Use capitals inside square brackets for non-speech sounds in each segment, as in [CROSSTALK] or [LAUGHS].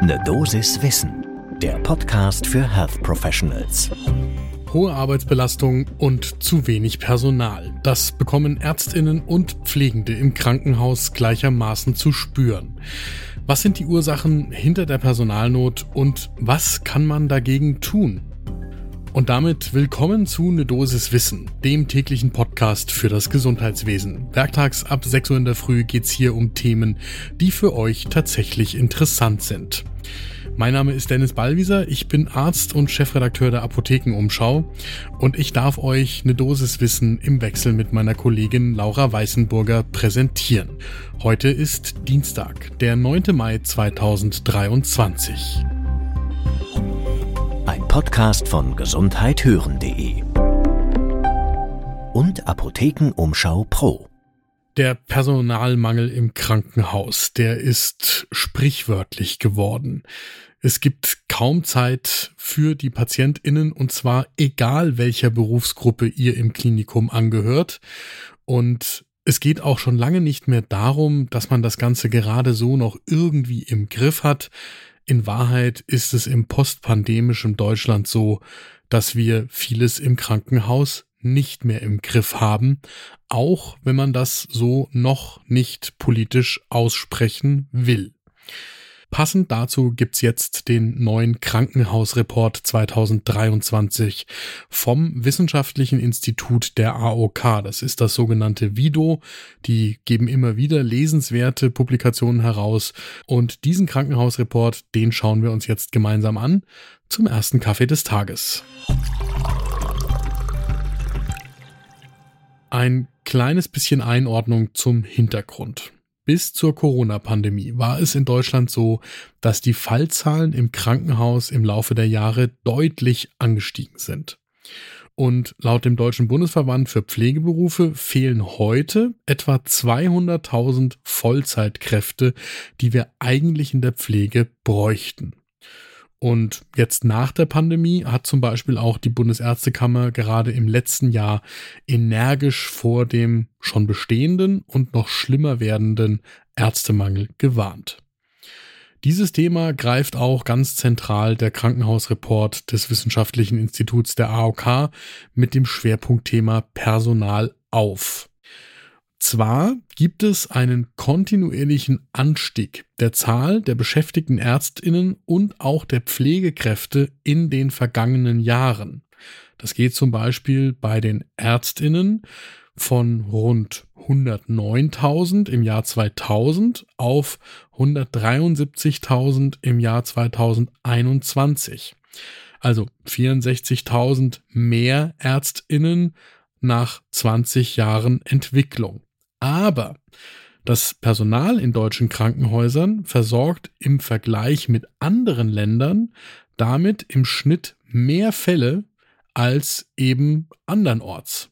Ne Dosis Wissen, der Podcast für Health Professionals. Hohe Arbeitsbelastung und zu wenig Personal. Das bekommen Ärztinnen und Pflegende im Krankenhaus gleichermaßen zu spüren. Was sind die Ursachen hinter der Personalnot und was kann man dagegen tun? Und damit willkommen zu Ne Dosis Wissen, dem täglichen Podcast für das Gesundheitswesen. Werktags ab 6 Uhr in der Früh geht's hier um Themen, die für euch tatsächlich interessant sind. Mein Name ist Dennis Ballwieser, ich bin Arzt und Chefredakteur der Apothekenumschau und ich darf euch eine Dosis Wissen im Wechsel mit meiner Kollegin Laura Weißenburger präsentieren. Heute ist Dienstag, der 9. Mai 2023. Podcast von gesundheithören.de und Apothekenumschau Pro. Der Personalmangel im Krankenhaus, der ist sprichwörtlich geworden. Es gibt kaum Zeit für die Patientinnen und zwar egal welcher Berufsgruppe ihr im Klinikum angehört. Und es geht auch schon lange nicht mehr darum, dass man das Ganze gerade so noch irgendwie im Griff hat. In Wahrheit ist es im postpandemischen Deutschland so, dass wir vieles im Krankenhaus nicht mehr im Griff haben, auch wenn man das so noch nicht politisch aussprechen will. Passend dazu gibt's jetzt den neuen Krankenhausreport 2023 vom Wissenschaftlichen Institut der AOK. Das ist das sogenannte VIDO. Die geben immer wieder lesenswerte Publikationen heraus. Und diesen Krankenhausreport, den schauen wir uns jetzt gemeinsam an zum ersten Kaffee des Tages. Ein kleines bisschen Einordnung zum Hintergrund. Bis zur Corona-Pandemie war es in Deutschland so, dass die Fallzahlen im Krankenhaus im Laufe der Jahre deutlich angestiegen sind. Und laut dem Deutschen Bundesverband für Pflegeberufe fehlen heute etwa 200.000 Vollzeitkräfte, die wir eigentlich in der Pflege bräuchten. Und jetzt nach der Pandemie hat zum Beispiel auch die Bundesärztekammer gerade im letzten Jahr energisch vor dem schon bestehenden und noch schlimmer werdenden Ärztemangel gewarnt. Dieses Thema greift auch ganz zentral der Krankenhausreport des Wissenschaftlichen Instituts der AOK mit dem Schwerpunktthema Personal auf. Zwar gibt es einen kontinuierlichen Anstieg der Zahl der beschäftigten Ärztinnen und auch der Pflegekräfte in den vergangenen Jahren. Das geht zum Beispiel bei den Ärztinnen von rund 109.000 im Jahr 2000 auf 173.000 im Jahr 2021. Also 64.000 mehr Ärztinnen nach 20 Jahren Entwicklung. Aber das Personal in deutschen Krankenhäusern versorgt im Vergleich mit anderen Ländern damit im Schnitt mehr Fälle als eben andernorts.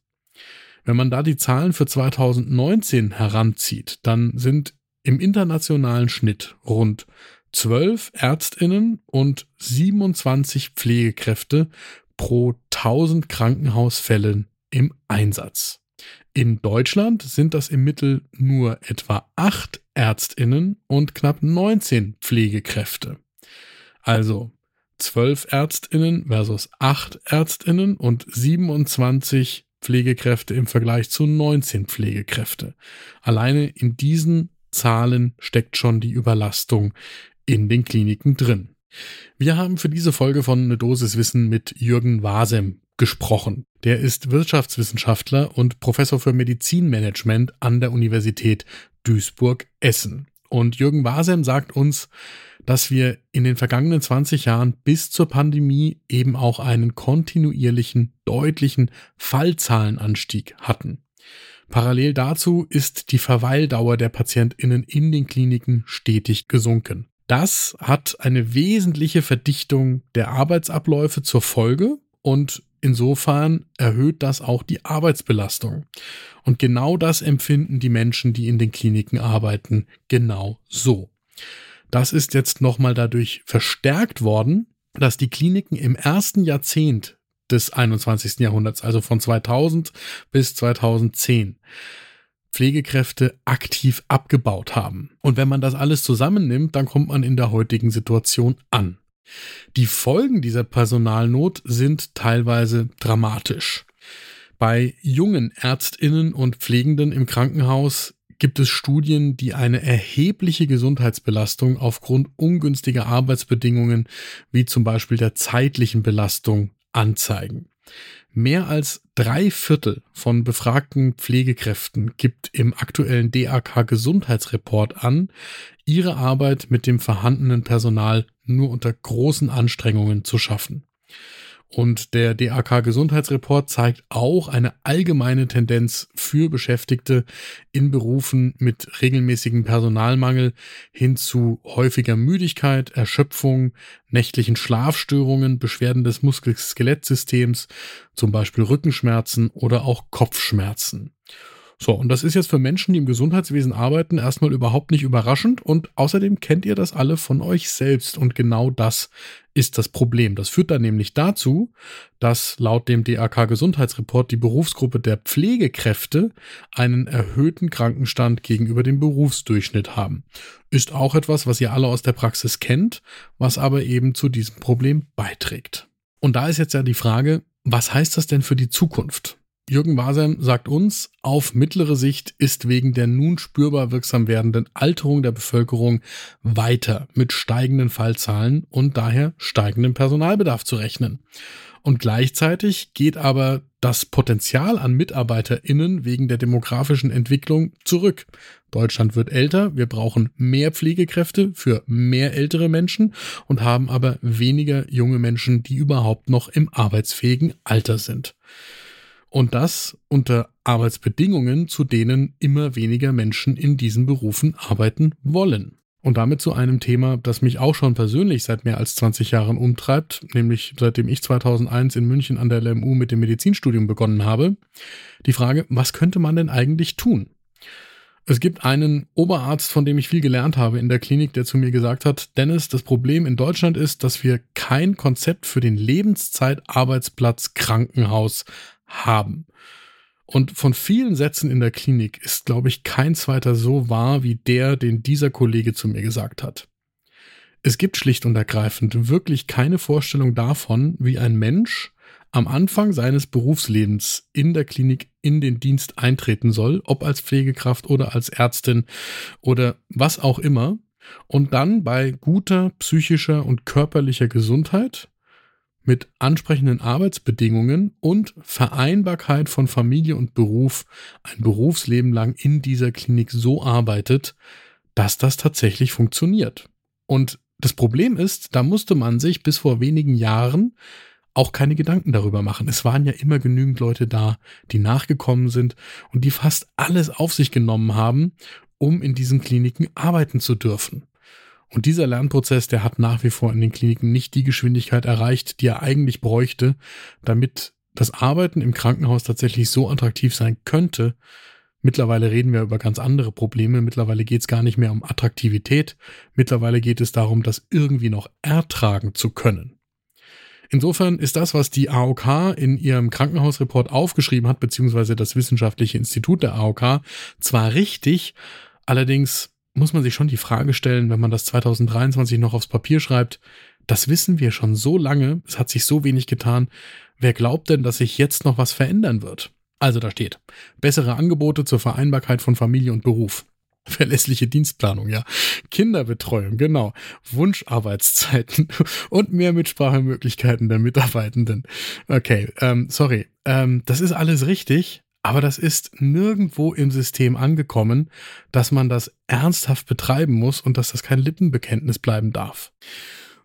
Wenn man da die Zahlen für 2019 heranzieht, dann sind im internationalen Schnitt rund 12 Ärztinnen und 27 Pflegekräfte pro 1000 Krankenhausfällen im Einsatz. In Deutschland sind das im Mittel nur etwa acht Ärztinnen und knapp 19 Pflegekräfte. Also zwölf Ärztinnen versus acht Ärztinnen und 27 Pflegekräfte im Vergleich zu 19 Pflegekräfte. Alleine in diesen Zahlen steckt schon die Überlastung in den Kliniken drin. Wir haben für diese Folge von Eine Dosis Wissen mit Jürgen Wasem gesprochen. Der ist Wirtschaftswissenschaftler und Professor für Medizinmanagement an der Universität Duisburg-Essen. Und Jürgen Wasem sagt uns, dass wir in den vergangenen 20 Jahren bis zur Pandemie eben auch einen kontinuierlichen, deutlichen Fallzahlenanstieg hatten. Parallel dazu ist die Verweildauer der Patientinnen in den Kliniken stetig gesunken. Das hat eine wesentliche Verdichtung der Arbeitsabläufe zur Folge und insofern erhöht das auch die Arbeitsbelastung. Und genau das empfinden die Menschen, die in den Kliniken arbeiten, genau so. Das ist jetzt nochmal dadurch verstärkt worden, dass die Kliniken im ersten Jahrzehnt des 21. Jahrhunderts, also von 2000 bis 2010, Pflegekräfte aktiv abgebaut haben. Und wenn man das alles zusammennimmt, dann kommt man in der heutigen Situation an. Die Folgen dieser Personalnot sind teilweise dramatisch. Bei jungen Ärztinnen und Pflegenden im Krankenhaus gibt es Studien, die eine erhebliche Gesundheitsbelastung aufgrund ungünstiger Arbeitsbedingungen wie zum Beispiel der zeitlichen Belastung anzeigen. Mehr als drei Viertel von befragten Pflegekräften gibt im aktuellen DAK Gesundheitsreport an, ihre Arbeit mit dem vorhandenen Personal nur unter großen Anstrengungen zu schaffen. Und der DAK Gesundheitsreport zeigt auch eine allgemeine Tendenz für Beschäftigte in Berufen mit regelmäßigem Personalmangel hin zu häufiger Müdigkeit, Erschöpfung, nächtlichen Schlafstörungen, Beschwerden des Muskel-Skelettsystems, zum Beispiel Rückenschmerzen oder auch Kopfschmerzen. So, und das ist jetzt für Menschen, die im Gesundheitswesen arbeiten, erstmal überhaupt nicht überraschend und außerdem kennt ihr das alle von euch selbst und genau das ist das Problem. Das führt dann nämlich dazu, dass laut dem DAK Gesundheitsreport die Berufsgruppe der Pflegekräfte einen erhöhten Krankenstand gegenüber dem Berufsdurchschnitt haben. Ist auch etwas, was ihr alle aus der Praxis kennt, was aber eben zu diesem Problem beiträgt. Und da ist jetzt ja die Frage, was heißt das denn für die Zukunft? Jürgen Wasem sagt uns, auf mittlere Sicht ist wegen der nun spürbar wirksam werdenden Alterung der Bevölkerung weiter mit steigenden Fallzahlen und daher steigendem Personalbedarf zu rechnen. Und gleichzeitig geht aber das Potenzial an MitarbeiterInnen wegen der demografischen Entwicklung zurück. Deutschland wird älter, wir brauchen mehr Pflegekräfte für mehr ältere Menschen und haben aber weniger junge Menschen, die überhaupt noch im arbeitsfähigen Alter sind. Und das unter Arbeitsbedingungen, zu denen immer weniger Menschen in diesen Berufen arbeiten wollen. Und damit zu einem Thema, das mich auch schon persönlich seit mehr als 20 Jahren umtreibt, nämlich seitdem ich 2001 in München an der LMU mit dem Medizinstudium begonnen habe. Die Frage, was könnte man denn eigentlich tun? Es gibt einen Oberarzt, von dem ich viel gelernt habe in der Klinik, der zu mir gesagt hat, Dennis, das Problem in Deutschland ist, dass wir kein Konzept für den Lebenszeitarbeitsplatz Krankenhaus haben. Und von vielen Sätzen in der Klinik ist, glaube ich, kein zweiter so wahr wie der, den dieser Kollege zu mir gesagt hat. Es gibt schlicht und ergreifend wirklich keine Vorstellung davon, wie ein Mensch am Anfang seines Berufslebens in der Klinik in den Dienst eintreten soll, ob als Pflegekraft oder als Ärztin oder was auch immer, und dann bei guter psychischer und körperlicher Gesundheit mit ansprechenden Arbeitsbedingungen und Vereinbarkeit von Familie und Beruf ein Berufsleben lang in dieser Klinik so arbeitet, dass das tatsächlich funktioniert. Und das Problem ist, da musste man sich bis vor wenigen Jahren auch keine Gedanken darüber machen. Es waren ja immer genügend Leute da, die nachgekommen sind und die fast alles auf sich genommen haben, um in diesen Kliniken arbeiten zu dürfen. Und dieser Lernprozess, der hat nach wie vor in den Kliniken nicht die Geschwindigkeit erreicht, die er eigentlich bräuchte, damit das Arbeiten im Krankenhaus tatsächlich so attraktiv sein könnte. Mittlerweile reden wir über ganz andere Probleme. Mittlerweile geht es gar nicht mehr um Attraktivität. Mittlerweile geht es darum, das irgendwie noch ertragen zu können. Insofern ist das, was die AOK in ihrem Krankenhausreport aufgeschrieben hat, beziehungsweise das Wissenschaftliche Institut der AOK, zwar richtig, allerdings muss man sich schon die Frage stellen, wenn man das 2023 noch aufs Papier schreibt, das wissen wir schon so lange, es hat sich so wenig getan, wer glaubt denn, dass sich jetzt noch was verändern wird? Also da steht, bessere Angebote zur Vereinbarkeit von Familie und Beruf. [LAUGHS] Verlässliche Dienstplanung, ja. Kinderbetreuung, genau. Wunscharbeitszeiten [LAUGHS] und mehr Mitsprachemöglichkeiten der Mitarbeitenden. Okay, ähm, sorry. Ähm, das ist alles richtig, aber das ist nirgendwo im System angekommen, dass man das ernsthaft betreiben muss und dass das kein Lippenbekenntnis bleiben darf.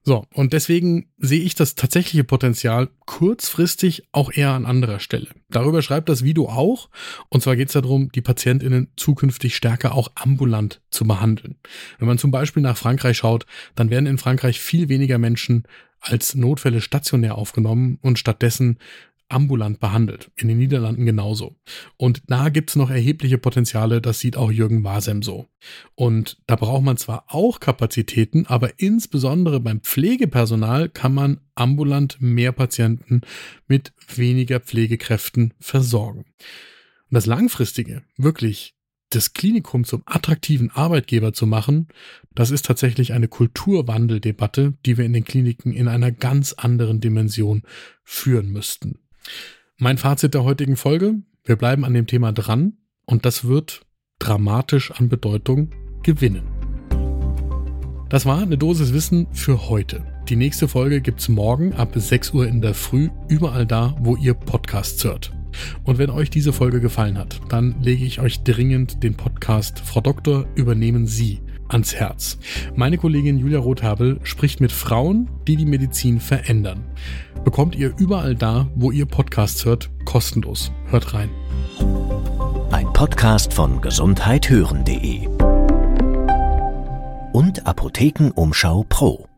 So, und deswegen sehe ich das tatsächliche Potenzial kurzfristig auch eher an anderer Stelle. Darüber schreibt das Video auch. Und zwar geht es darum, die PatientInnen zukünftig stärker auch ambulant zu behandeln. Wenn man zum Beispiel nach Frankreich schaut, dann werden in Frankreich viel weniger Menschen als Notfälle stationär aufgenommen und stattdessen ambulant behandelt. In den Niederlanden genauso. Und da gibt es noch erhebliche Potenziale, das sieht auch Jürgen Wasem so. Und da braucht man zwar auch Kapazitäten, aber insbesondere beim Pflegepersonal kann man ambulant mehr Patienten mit weniger Pflegekräften versorgen. Und das Langfristige, wirklich das Klinikum zum attraktiven Arbeitgeber zu machen, das ist tatsächlich eine Kulturwandeldebatte, die wir in den Kliniken in einer ganz anderen Dimension führen müssten. Mein Fazit der heutigen Folge, wir bleiben an dem Thema dran und das wird dramatisch an Bedeutung gewinnen. Das war eine Dosis Wissen für heute. Die nächste Folge gibt's morgen ab 6 Uhr in der Früh, überall da, wo ihr Podcasts hört. Und wenn euch diese Folge gefallen hat, dann lege ich euch dringend den Podcast Frau Doktor übernehmen Sie ans Herz. Meine Kollegin Julia Rothabel spricht mit Frauen, die die Medizin verändern. Bekommt ihr überall da, wo ihr Podcasts hört, kostenlos. Hört rein. Ein Podcast von gesundheithören.de und Apothekenumschau Pro.